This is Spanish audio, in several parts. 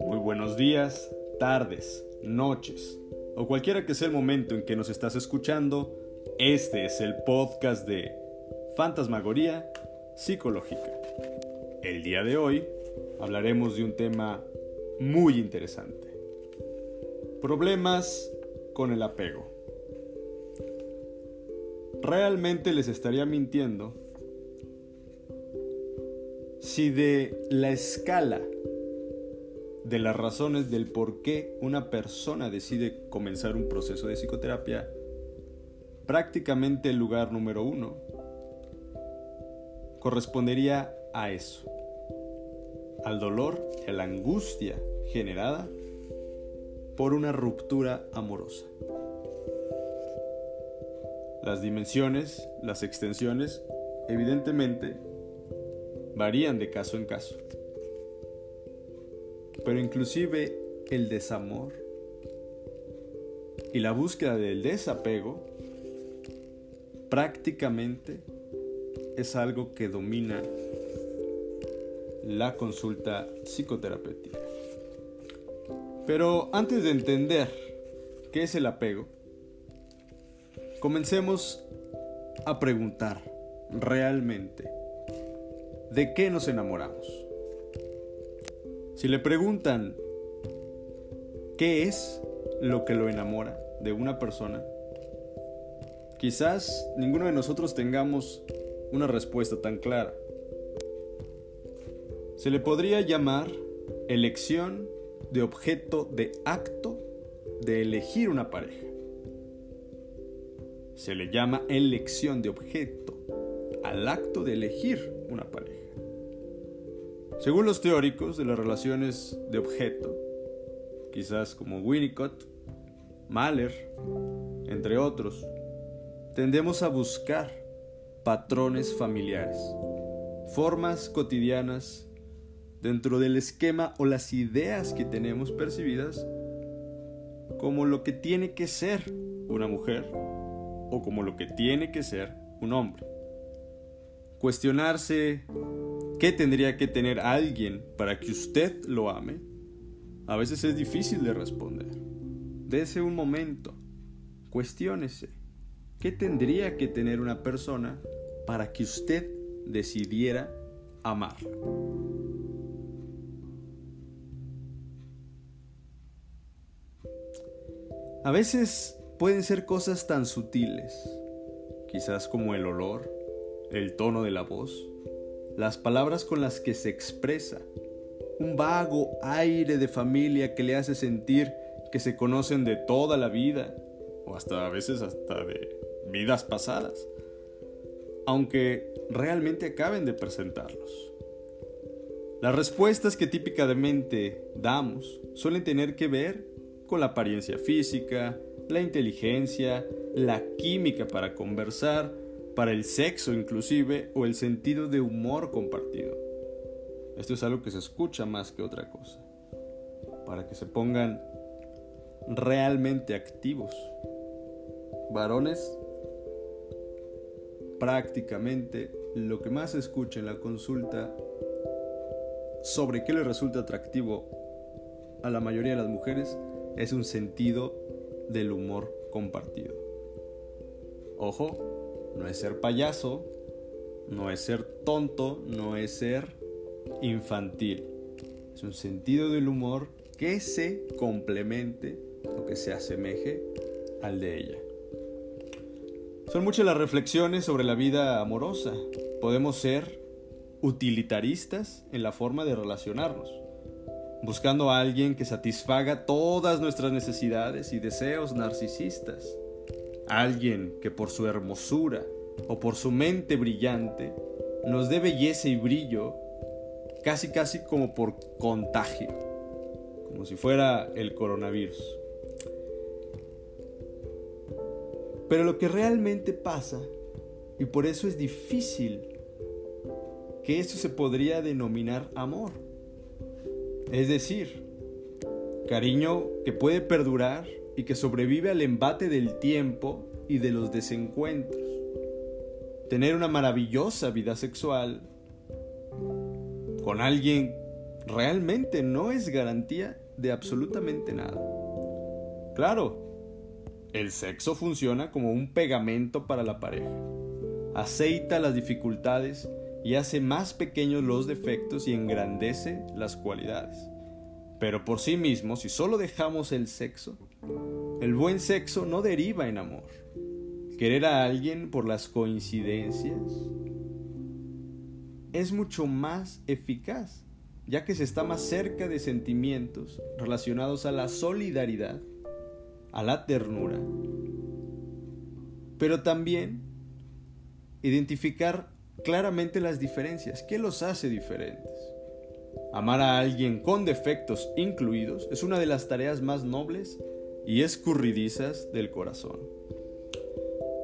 Muy buenos días, tardes, noches o cualquiera que sea el momento en que nos estás escuchando, este es el podcast de Fantasmagoría Psicológica. El día de hoy hablaremos de un tema muy interesante. Problemas con el apego. Realmente les estaría mintiendo si de la escala de las razones del por qué una persona decide comenzar un proceso de psicoterapia, prácticamente el lugar número uno correspondería a eso, al dolor y a la angustia generada por una ruptura amorosa. Las dimensiones, las extensiones, evidentemente, varían de caso en caso. Pero inclusive el desamor y la búsqueda del desapego prácticamente es algo que domina la consulta psicoterapéutica. Pero antes de entender qué es el apego, comencemos a preguntar realmente de qué nos enamoramos. Si le preguntan qué es lo que lo enamora de una persona, quizás ninguno de nosotros tengamos una respuesta tan clara. Se le podría llamar elección de objeto de acto de elegir una pareja. Se le llama elección de objeto al acto de elegir una pareja. Según los teóricos de las relaciones de objeto, quizás como Winnicott, Mahler, entre otros, tendemos a buscar patrones familiares, formas cotidianas dentro del esquema o las ideas que tenemos percibidas como lo que tiene que ser una mujer o como lo que tiene que ser un hombre. Cuestionarse ¿Qué tendría que tener alguien para que usted lo ame? A veces es difícil de responder. Dese un momento, cuestiónese. ¿Qué tendría que tener una persona para que usted decidiera amar? A veces pueden ser cosas tan sutiles, quizás como el olor, el tono de la voz, las palabras con las que se expresa, un vago aire de familia que le hace sentir que se conocen de toda la vida, o hasta a veces hasta de vidas pasadas, aunque realmente acaben de presentarlos. Las respuestas que típicamente damos suelen tener que ver con la apariencia física, la inteligencia, la química para conversar, para el sexo inclusive o el sentido de humor compartido. Esto es algo que se escucha más que otra cosa, para que se pongan realmente activos. Varones, prácticamente lo que más se escucha en la consulta sobre qué le resulta atractivo a la mayoría de las mujeres es un sentido del humor compartido. Ojo, no es ser payaso, no es ser tonto, no es ser infantil. Es un sentido del humor que se complemente o que se asemeje al de ella. Son muchas las reflexiones sobre la vida amorosa. Podemos ser utilitaristas en la forma de relacionarnos, buscando a alguien que satisfaga todas nuestras necesidades y deseos narcisistas Alguien que por su hermosura o por su mente brillante nos dé belleza y brillo, casi casi como por contagio, como si fuera el coronavirus. Pero lo que realmente pasa, y por eso es difícil que esto se podría denominar amor, es decir, cariño que puede perdurar y que sobrevive al embate del tiempo y de los desencuentros. Tener una maravillosa vida sexual con alguien realmente no es garantía de absolutamente nada. Claro, el sexo funciona como un pegamento para la pareja. Aceita las dificultades y hace más pequeños los defectos y engrandece las cualidades. Pero por sí mismo, si solo dejamos el sexo, el buen sexo no deriva en amor. Querer a alguien por las coincidencias es mucho más eficaz, ya que se está más cerca de sentimientos relacionados a la solidaridad, a la ternura, pero también identificar claramente las diferencias. ¿Qué los hace diferentes? Amar a alguien con defectos incluidos es una de las tareas más nobles y escurridizas del corazón.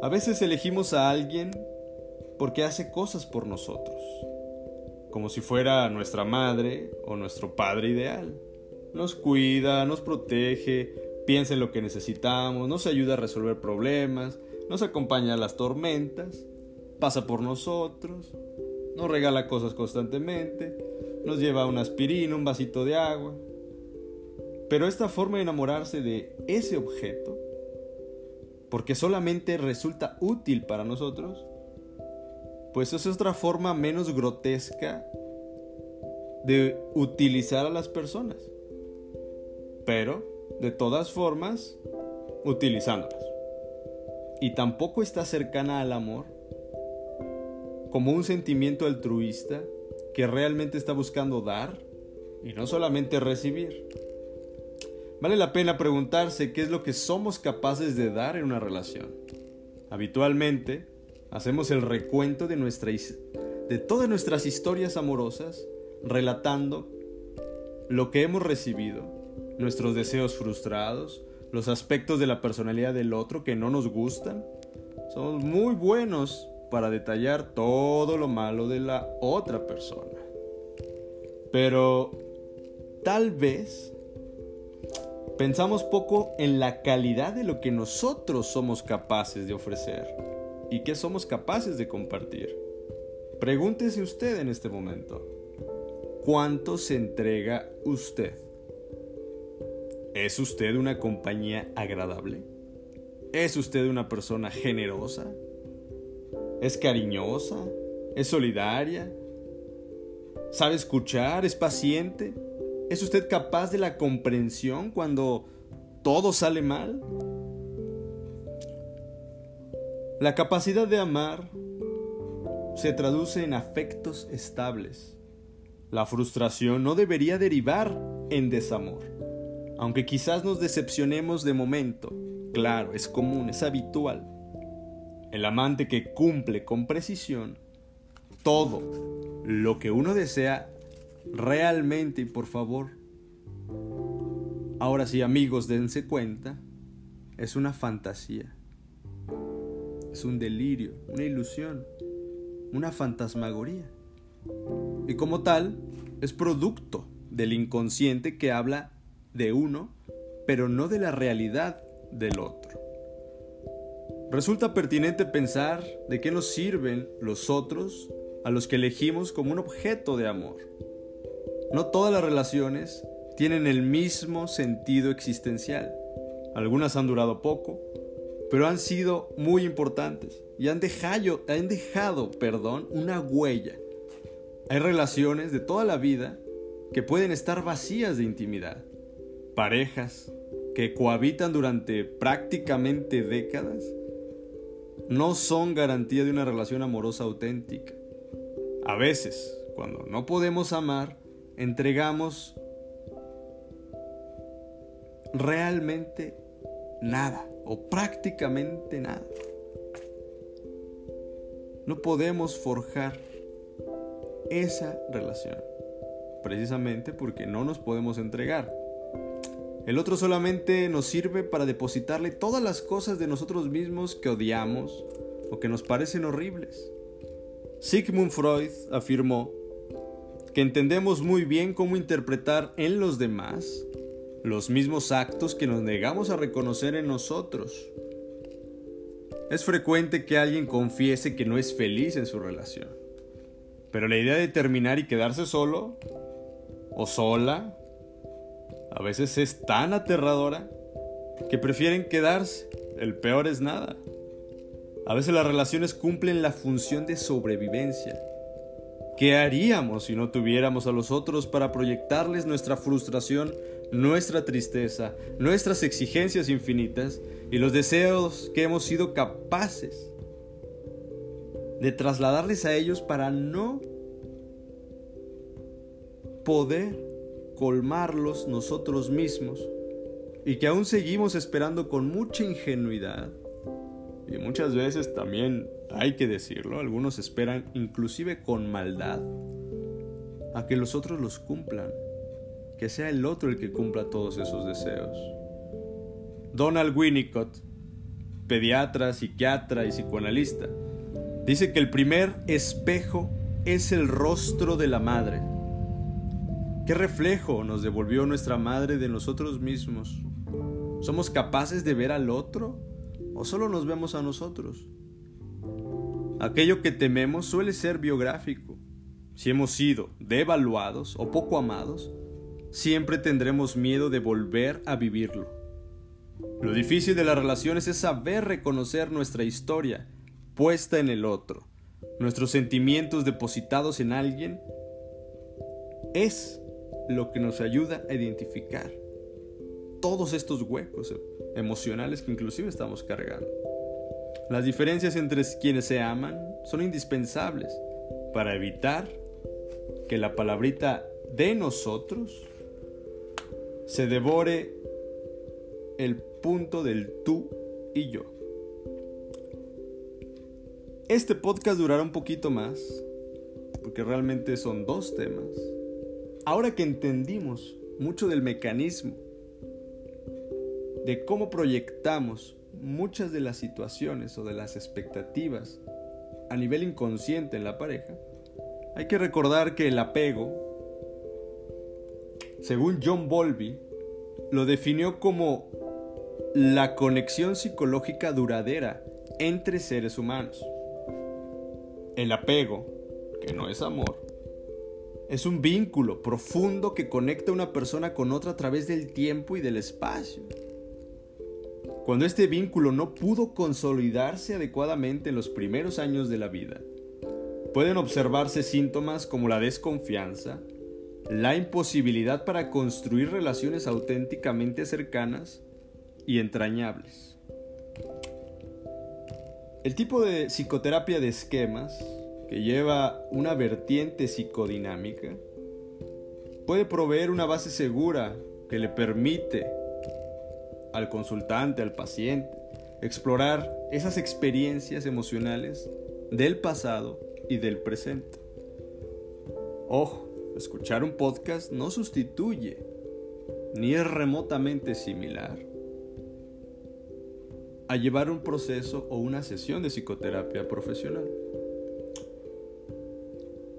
A veces elegimos a alguien porque hace cosas por nosotros, como si fuera nuestra madre o nuestro padre ideal. Nos cuida, nos protege, piensa en lo que necesitamos, nos ayuda a resolver problemas, nos acompaña a las tormentas pasa por nosotros, nos regala cosas constantemente, nos lleva una aspirina, un vasito de agua. Pero esta forma de enamorarse de ese objeto, porque solamente resulta útil para nosotros, pues es otra forma menos grotesca de utilizar a las personas. Pero, de todas formas, utilizándolas. Y tampoco está cercana al amor como un sentimiento altruista que realmente está buscando dar y no solamente recibir. Vale la pena preguntarse qué es lo que somos capaces de dar en una relación. Habitualmente, hacemos el recuento de, nuestra, de todas nuestras historias amorosas, relatando lo que hemos recibido, nuestros deseos frustrados, los aspectos de la personalidad del otro que no nos gustan. Somos muy buenos para detallar todo lo malo de la otra persona. Pero tal vez pensamos poco en la calidad de lo que nosotros somos capaces de ofrecer y que somos capaces de compartir. Pregúntese usted en este momento, ¿cuánto se entrega usted? ¿Es usted una compañía agradable? ¿Es usted una persona generosa? es cariñosa, es solidaria, sabe escuchar, es paciente. ¿Es usted capaz de la comprensión cuando todo sale mal? La capacidad de amar se traduce en afectos estables. La frustración no debería derivar en desamor, aunque quizás nos decepcionemos de momento. Claro, es común, es habitual el amante que cumple con precisión todo lo que uno desea realmente y por favor. Ahora sí amigos, dense cuenta, es una fantasía, es un delirio, una ilusión, una fantasmagoría. Y como tal, es producto del inconsciente que habla de uno, pero no de la realidad del otro. Resulta pertinente pensar de qué nos sirven los otros a los que elegimos como un objeto de amor. No todas las relaciones tienen el mismo sentido existencial. Algunas han durado poco, pero han sido muy importantes y han dejado, han dejado perdón, una huella. Hay relaciones de toda la vida que pueden estar vacías de intimidad. Parejas que cohabitan durante prácticamente décadas no son garantía de una relación amorosa auténtica. A veces, cuando no podemos amar, entregamos realmente nada o prácticamente nada. No podemos forjar esa relación, precisamente porque no nos podemos entregar. El otro solamente nos sirve para depositarle todas las cosas de nosotros mismos que odiamos o que nos parecen horribles. Sigmund Freud afirmó que entendemos muy bien cómo interpretar en los demás los mismos actos que nos negamos a reconocer en nosotros. Es frecuente que alguien confiese que no es feliz en su relación, Pero la idea de terminar y quedarse solo o sola a veces es tan aterradora que prefieren quedarse. El peor es nada. A veces las relaciones cumplen la función de sobrevivencia. ¿Qué haríamos si no tuviéramos a los otros para proyectarles nuestra frustración, nuestra tristeza, nuestras exigencias infinitas y los deseos que hemos sido capaces de trasladarles a ellos para no poder colmarlos nosotros mismos y que aún seguimos esperando con mucha ingenuidad y muchas veces también hay que decirlo, algunos esperan inclusive con maldad a que los otros los cumplan, que sea el otro el que cumpla todos esos deseos. Donald Winnicott, pediatra, psiquiatra y psicoanalista, dice que el primer espejo es el rostro de la madre. ¿Qué reflejo nos devolvió nuestra madre de nosotros mismos? ¿Somos capaces de ver al otro o solo nos vemos a nosotros? Aquello que tememos suele ser biográfico. Si hemos sido devaluados o poco amados, siempre tendremos miedo de volver a vivirlo. Lo difícil de las relaciones es saber reconocer nuestra historia puesta en el otro. Nuestros sentimientos depositados en alguien es lo que nos ayuda a identificar todos estos huecos emocionales que inclusive estamos cargando. Las diferencias entre quienes se aman son indispensables para evitar que la palabrita de nosotros se devore el punto del tú y yo. Este podcast durará un poquito más, porque realmente son dos temas. Ahora que entendimos mucho del mecanismo, de cómo proyectamos muchas de las situaciones o de las expectativas a nivel inconsciente en la pareja, hay que recordar que el apego, según John Bowlby, lo definió como la conexión psicológica duradera entre seres humanos. El apego, que no es amor, es un vínculo profundo que conecta a una persona con otra a través del tiempo y del espacio. Cuando este vínculo no pudo consolidarse adecuadamente en los primeros años de la vida, pueden observarse síntomas como la desconfianza, la imposibilidad para construir relaciones auténticamente cercanas y entrañables. El tipo de psicoterapia de esquemas, que lleva una vertiente psicodinámica, puede proveer una base segura que le permite al consultante, al paciente, explorar esas experiencias emocionales del pasado y del presente. Ojo, escuchar un podcast no sustituye ni es remotamente similar a llevar un proceso o una sesión de psicoterapia profesional.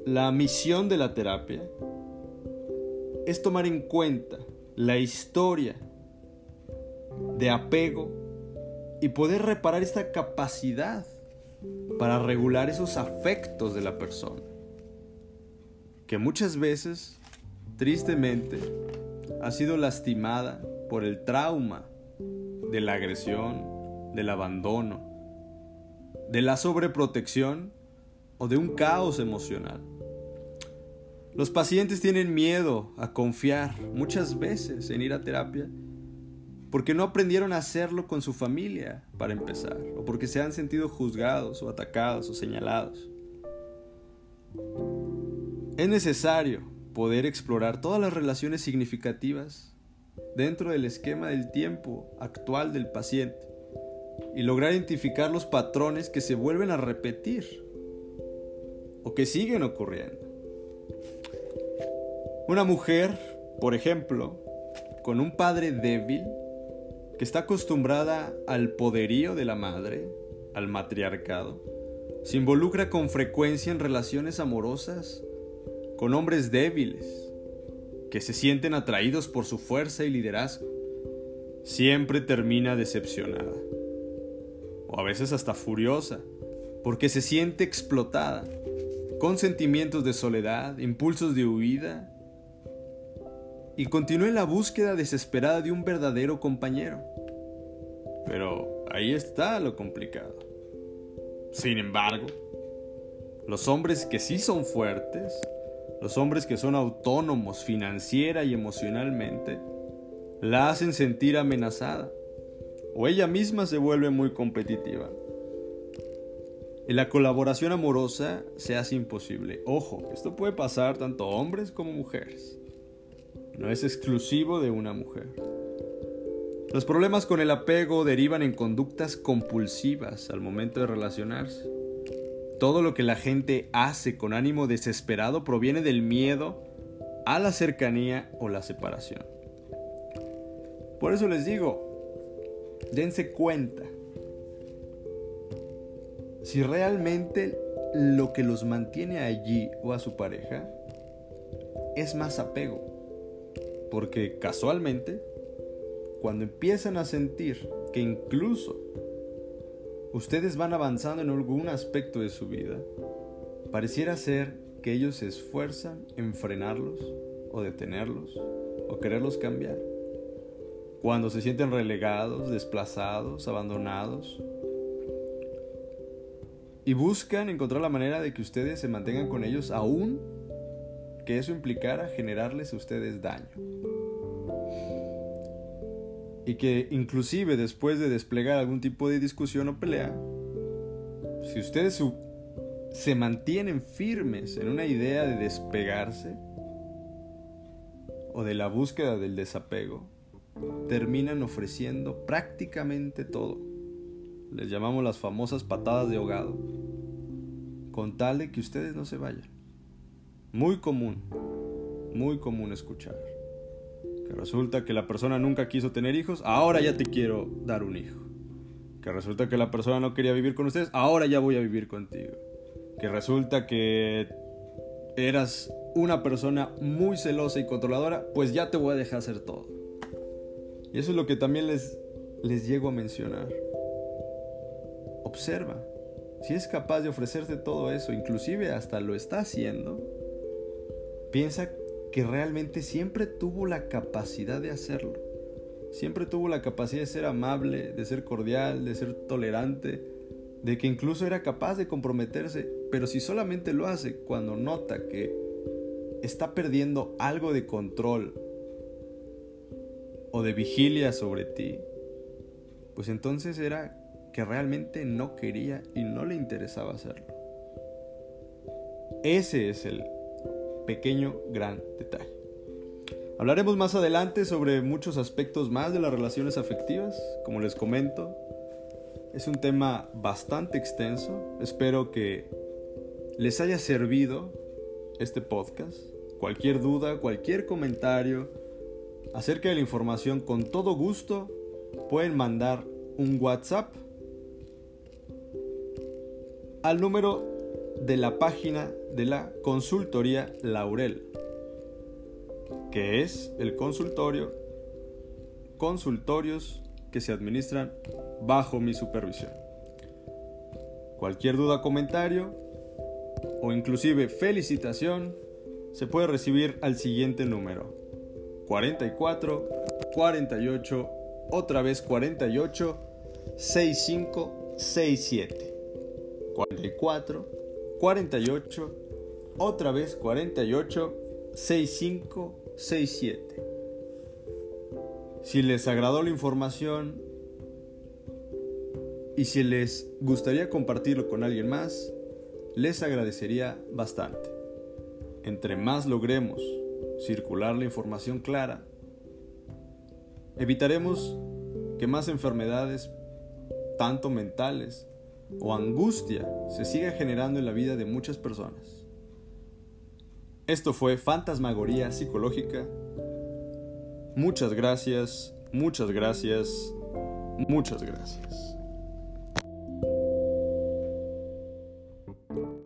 La misión de la terapia es tomar en cuenta la historia de apego y poder reparar esta capacidad para regular esos afectos de la persona. Que muchas veces, tristemente, ha sido lastimada por el trauma de la agresión, del abandono, de la sobreprotección o de un caos emocional. Los pacientes tienen miedo a confiar muchas veces en ir a terapia porque no aprendieron a hacerlo con su familia, para empezar, o porque se han sentido juzgados o atacados o señalados. Es necesario poder explorar todas las relaciones significativas dentro del esquema del tiempo actual del paciente y lograr identificar los patrones que se vuelven a repetir o que siguen ocurriendo. Una mujer, por ejemplo, con un padre débil, que está acostumbrada al poderío de la madre, al matriarcado, se involucra con frecuencia en relaciones amorosas con hombres débiles, que se sienten atraídos por su fuerza y liderazgo. Siempre termina decepcionada, o a veces hasta furiosa, porque se siente explotada, con sentimientos de soledad, impulsos de huida, y continúe la búsqueda desesperada de un verdadero compañero. Pero ahí está lo complicado. Sin embargo, los hombres que sí son fuertes, los hombres que son autónomos financiera y emocionalmente, la hacen sentir amenazada o ella misma se vuelve muy competitiva. Y la colaboración amorosa se hace imposible. Ojo, esto puede pasar tanto a hombres como mujeres. No es exclusivo de una mujer. Los problemas con el apego derivan en conductas compulsivas al momento de relacionarse. Todo lo que la gente hace con ánimo desesperado proviene del miedo a la cercanía o la separación. Por eso les digo, dense cuenta si realmente lo que los mantiene allí o a su pareja es más apego. Porque casualmente, cuando empiezan a sentir que incluso ustedes van avanzando en algún aspecto de su vida, pareciera ser que ellos se esfuerzan en frenarlos o detenerlos o quererlos cambiar. Cuando se sienten relegados, desplazados, abandonados. Y buscan encontrar la manera de que ustedes se mantengan con ellos aún que eso implicara generarles a ustedes daño y que inclusive después de desplegar algún tipo de discusión o pelea, si ustedes se mantienen firmes en una idea de despegarse o de la búsqueda del desapego, terminan ofreciendo prácticamente todo. Les llamamos las famosas patadas de ahogado, con tal de que ustedes no se vayan. Muy común, muy común escuchar que resulta que la persona nunca quiso tener hijos, ahora ya te quiero dar un hijo. Que resulta que la persona no quería vivir con ustedes, ahora ya voy a vivir contigo. Que resulta que eras una persona muy celosa y controladora, pues ya te voy a dejar hacer todo. Y eso es lo que también les, les llego a mencionar. Observa, si es capaz de ofrecerte todo eso, inclusive hasta lo está haciendo, piensa que realmente siempre tuvo la capacidad de hacerlo. Siempre tuvo la capacidad de ser amable, de ser cordial, de ser tolerante, de que incluso era capaz de comprometerse, pero si solamente lo hace cuando nota que está perdiendo algo de control o de vigilia sobre ti, pues entonces era que realmente no quería y no le interesaba hacerlo. Ese es el pequeño gran detalle. Hablaremos más adelante sobre muchos aspectos más de las relaciones afectivas, como les comento. Es un tema bastante extenso. Espero que les haya servido este podcast. Cualquier duda, cualquier comentario acerca de la información, con todo gusto pueden mandar un WhatsApp al número de la página de la consultoría Laurel, que es el consultorio, consultorios que se administran bajo mi supervisión. Cualquier duda, comentario o inclusive felicitación se puede recibir al siguiente número 44 48 otra vez 48 65 67 44 48 otra vez 48 65 67. Si les agradó la información y si les gustaría compartirlo con alguien más, les agradecería bastante. Entre más logremos circular la información clara, evitaremos que más enfermedades, tanto mentales o angustia, se siga generando en la vida de muchas personas. Esto fue Fantasmagoría Psicológica. Muchas gracias, muchas gracias, muchas gracias.